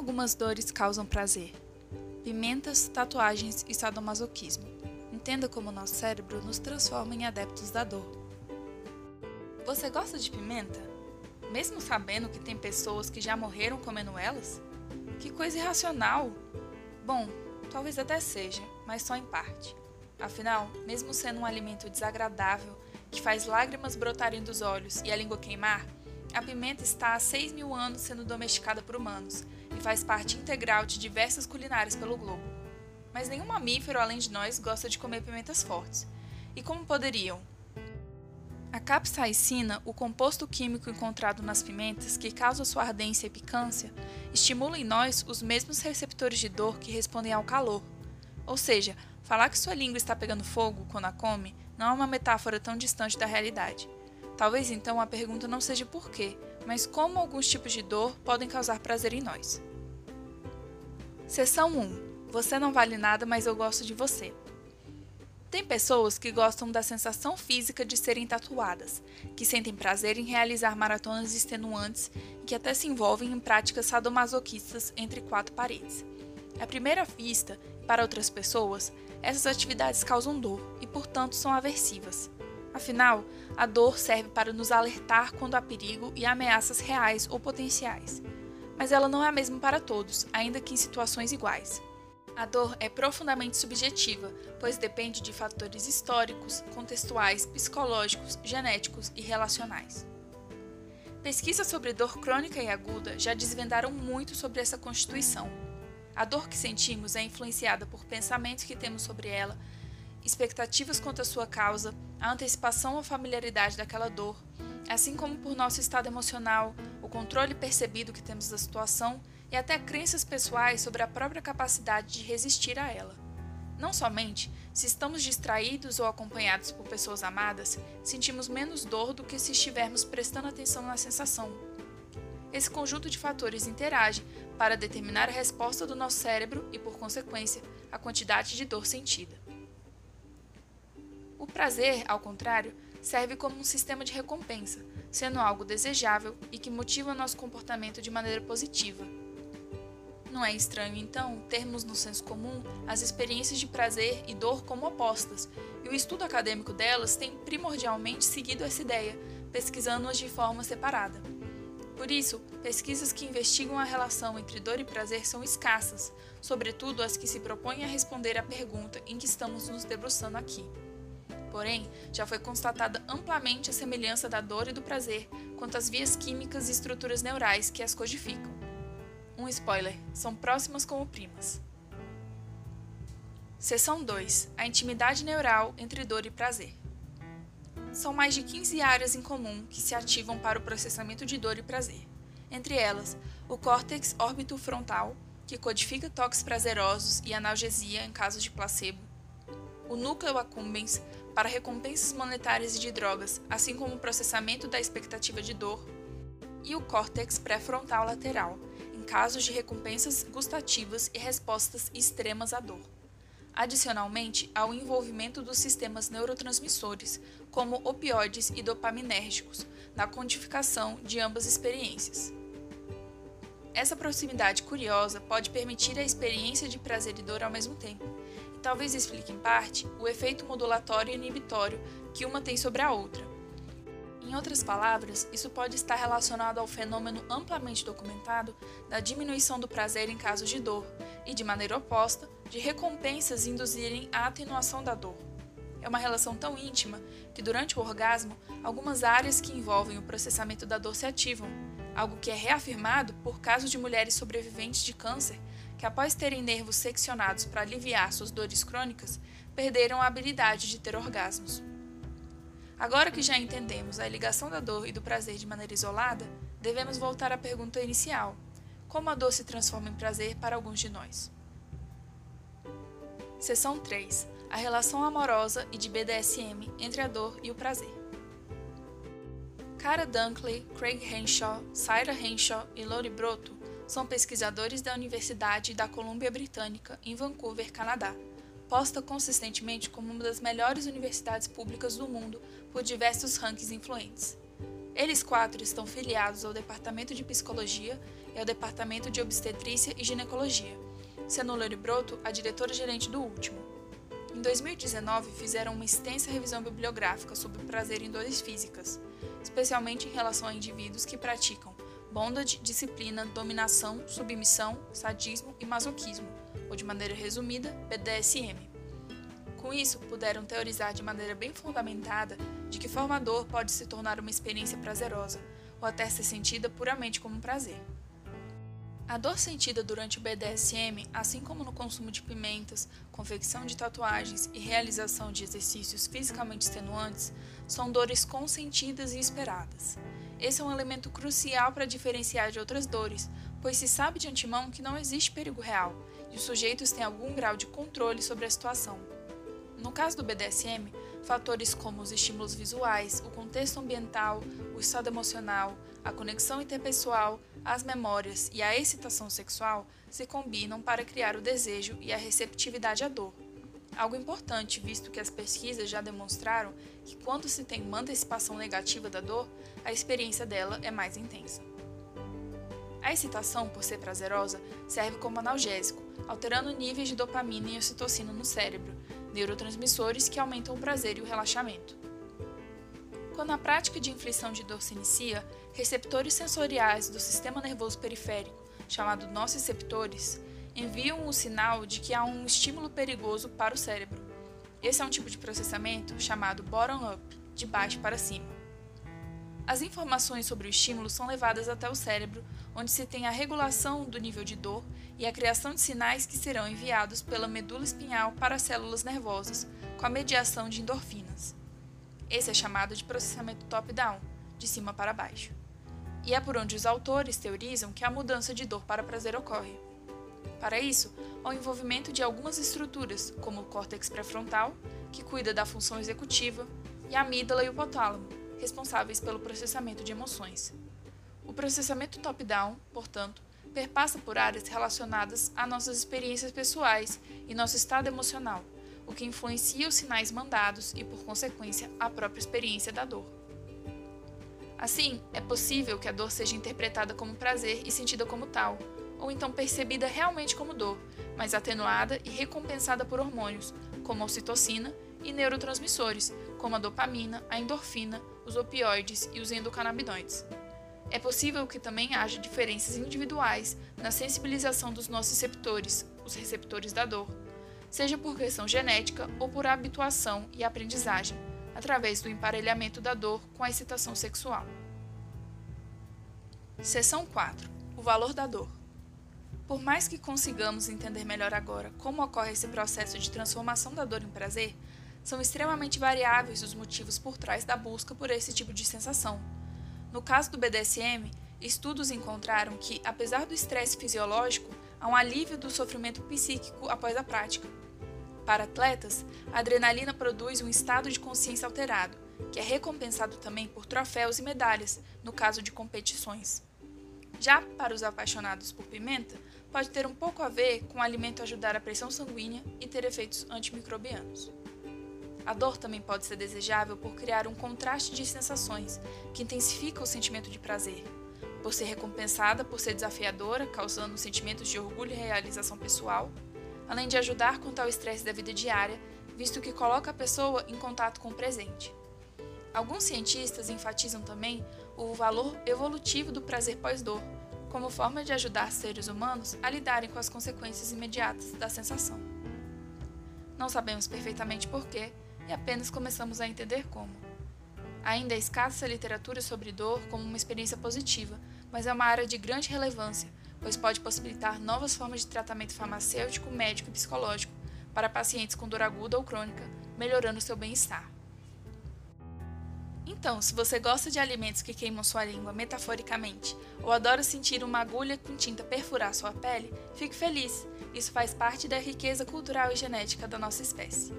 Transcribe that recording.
algumas dores causam prazer? Pimentas, tatuagens e sadomasoquismo. Entenda como nosso cérebro nos transforma em adeptos da dor. Você gosta de pimenta? Mesmo sabendo que tem pessoas que já morreram comendo elas? Que coisa irracional! Bom, talvez até seja, mas só em parte. Afinal, mesmo sendo um alimento desagradável, que faz lágrimas brotarem dos olhos e a língua queimar, a pimenta está há 6 mil anos sendo domesticada por humanos e faz parte integral de diversas culinárias pelo globo. Mas nenhum mamífero além de nós gosta de comer pimentas fortes. E como poderiam? A capsaicina, o composto químico encontrado nas pimentas que causa sua ardência e picância, estimula em nós os mesmos receptores de dor que respondem ao calor. Ou seja, falar que sua língua está pegando fogo quando a come não é uma metáfora tão distante da realidade. Talvez então a pergunta não seja por quê, mas como alguns tipos de dor podem causar prazer em nós. Seção 1. Você não vale nada, mas eu gosto de você. Tem pessoas que gostam da sensação física de serem tatuadas, que sentem prazer em realizar maratonas extenuantes e que até se envolvem em práticas sadomasoquistas entre quatro paredes. À primeira vista, para outras pessoas, essas atividades causam dor e, portanto, são aversivas. Afinal, a dor serve para nos alertar quando há perigo e ameaças reais ou potenciais. Mas ela não é a mesma para todos, ainda que em situações iguais. A dor é profundamente subjetiva, pois depende de fatores históricos, contextuais, psicológicos, genéticos e relacionais. Pesquisas sobre dor crônica e aguda já desvendaram muito sobre essa constituição. A dor que sentimos é influenciada por pensamentos que temos sobre ela, expectativas quanto à sua causa, a antecipação ou familiaridade daquela dor, assim como por nosso estado emocional, o controle percebido que temos da situação e até crenças pessoais sobre a própria capacidade de resistir a ela. Não somente, se estamos distraídos ou acompanhados por pessoas amadas, sentimos menos dor do que se estivermos prestando atenção na sensação. Esse conjunto de fatores interage para determinar a resposta do nosso cérebro e, por consequência, a quantidade de dor sentida. O prazer, ao contrário, serve como um sistema de recompensa, sendo algo desejável e que motiva nosso comportamento de maneira positiva. Não é estranho, então, termos no senso comum as experiências de prazer e dor como opostas, e o estudo acadêmico delas tem primordialmente seguido essa ideia, pesquisando-as de forma separada. Por isso, pesquisas que investigam a relação entre dor e prazer são escassas, sobretudo as que se propõem a responder à pergunta em que estamos nos debruçando aqui. Porém, já foi constatada amplamente a semelhança da dor e do prazer quanto às vias químicas e estruturas neurais que as codificam. Um spoiler: são próximas como primas. Seção 2: A intimidade neural entre dor e prazer. São mais de 15 áreas em comum que se ativam para o processamento de dor e prazer. Entre elas, o córtex órbito-frontal, que codifica toques prazerosos e analgesia em casos de placebo, o núcleo accumbens, para recompensas monetárias e de drogas, assim como o processamento da expectativa de dor, e o córtex pré-frontal lateral, casos de recompensas gustativas e respostas extremas à dor. Adicionalmente, ao envolvimento dos sistemas neurotransmissores, como opioides e dopaminérgicos, na quantificação de ambas experiências. Essa proximidade curiosa pode permitir a experiência de prazer e dor ao mesmo tempo, talvez explique em parte o efeito modulatório e inibitório que uma tem sobre a outra em outras palavras, isso pode estar relacionado ao fenômeno amplamente documentado da diminuição do prazer em casos de dor e, de maneira oposta, de recompensas induzirem a atenuação da dor. É uma relação tão íntima que, durante o orgasmo, algumas áreas que envolvem o processamento da dor se ativam, algo que é reafirmado por casos de mulheres sobreviventes de câncer que, após terem nervos seccionados para aliviar suas dores crônicas, perderam a habilidade de ter orgasmos. Agora que já entendemos a ligação da dor e do prazer de maneira isolada, devemos voltar à pergunta inicial: como a dor se transforma em prazer para alguns de nós? Seção 3: A relação amorosa e de BDSM entre a dor e o prazer. Cara Dunkley, Craig Henshaw, Syra Henshaw e Lori Broto são pesquisadores da Universidade da Colômbia Britânica, em Vancouver, Canadá posta consistentemente como uma das melhores universidades públicas do mundo por diversos rankings influentes. Eles quatro estão filiados ao Departamento de Psicologia e ao Departamento de Obstetrícia e Ginecologia, sendo Lori Broto a diretora-gerente do último. Em 2019, fizeram uma extensa revisão bibliográfica sobre o prazer em dores físicas, especialmente em relação a indivíduos que praticam bondade, disciplina, dominação, submissão, sadismo e masoquismo, ou de maneira resumida, BDSM. Com isso, puderam teorizar de maneira bem fundamentada de que forma a dor pode se tornar uma experiência prazerosa, ou até ser sentida puramente como um prazer. A dor sentida durante o BDSM, assim como no consumo de pimentas, confecção de tatuagens e realização de exercícios fisicamente extenuantes, são dores consentidas e esperadas. Esse é um elemento crucial para diferenciar de outras dores, pois se sabe de antemão que não existe perigo real e os sujeitos têm algum grau de controle sobre a situação. No caso do BDSM, fatores como os estímulos visuais, o contexto ambiental, o estado emocional, a conexão interpessoal, as memórias e a excitação sexual se combinam para criar o desejo e a receptividade à dor. Algo importante, visto que as pesquisas já demonstraram que quando se tem uma antecipação negativa da dor, a experiência dela é mais intensa. A excitação, por ser prazerosa, serve como analgésico, alterando níveis de dopamina e ocitocina no cérebro, neurotransmissores que aumentam o prazer e o relaxamento. Quando a prática de inflição de dor se inicia, receptores sensoriais do sistema nervoso periférico, chamado nociceptores, enviam o sinal de que há um estímulo perigoso para o cérebro. Esse é um tipo de processamento chamado bottom-up, de baixo para cima. As informações sobre o estímulo são levadas até o cérebro, onde se tem a regulação do nível de dor e a criação de sinais que serão enviados pela medula espinhal para as células nervosas, com a mediação de endorfinas. Esse é chamado de processamento top-down, de cima para baixo. E é por onde os autores teorizam que a mudança de dor para prazer ocorre. Para isso, há o envolvimento de algumas estruturas, como o córtex pré-frontal, que cuida da função executiva, e a amígdala e o hipotálamo, responsáveis pelo processamento de emoções. O processamento top-down, portanto, perpassa por áreas relacionadas a nossas experiências pessoais e nosso estado emocional, o que influencia os sinais mandados e, por consequência, a própria experiência da dor. Assim, é possível que a dor seja interpretada como prazer e sentida como tal, ou então percebida realmente como dor, mas atenuada e recompensada por hormônios, como a ocitocina, e neurotransmissores, como a dopamina, a endorfina, os opioides e os endocannabinoides. É possível que também haja diferenças individuais na sensibilização dos nossos receptores, os receptores da dor, seja por questão genética ou por habituação e aprendizagem, através do emparelhamento da dor com a excitação sexual. Seção 4 O valor da dor. Por mais que consigamos entender melhor agora como ocorre esse processo de transformação da dor em prazer, são extremamente variáveis os motivos por trás da busca por esse tipo de sensação. No caso do BDSM, estudos encontraram que, apesar do estresse fisiológico, há um alívio do sofrimento psíquico após a prática. Para atletas, a adrenalina produz um estado de consciência alterado, que é recompensado também por troféus e medalhas, no caso de competições. Já para os apaixonados por pimenta, pode ter um pouco a ver com o alimento ajudar a pressão sanguínea e ter efeitos antimicrobianos. A dor também pode ser desejável por criar um contraste de sensações que intensifica o sentimento de prazer, por ser recompensada por ser desafiadora, causando sentimentos de orgulho e realização pessoal, além de ajudar contra o estresse da vida diária, visto que coloca a pessoa em contato com o presente. Alguns cientistas enfatizam também o valor evolutivo do prazer pós-dor, como forma de ajudar seres humanos a lidarem com as consequências imediatas da sensação. Não sabemos perfeitamente porquê, e apenas começamos a entender como. Ainda é escassa literatura sobre dor como uma experiência positiva, mas é uma área de grande relevância, pois pode possibilitar novas formas de tratamento farmacêutico, médico e psicológico para pacientes com dor aguda ou crônica, melhorando seu bem-estar. Então, se você gosta de alimentos que queimam sua língua metaforicamente ou adora sentir uma agulha com tinta perfurar sua pele, fique feliz. Isso faz parte da riqueza cultural e genética da nossa espécie.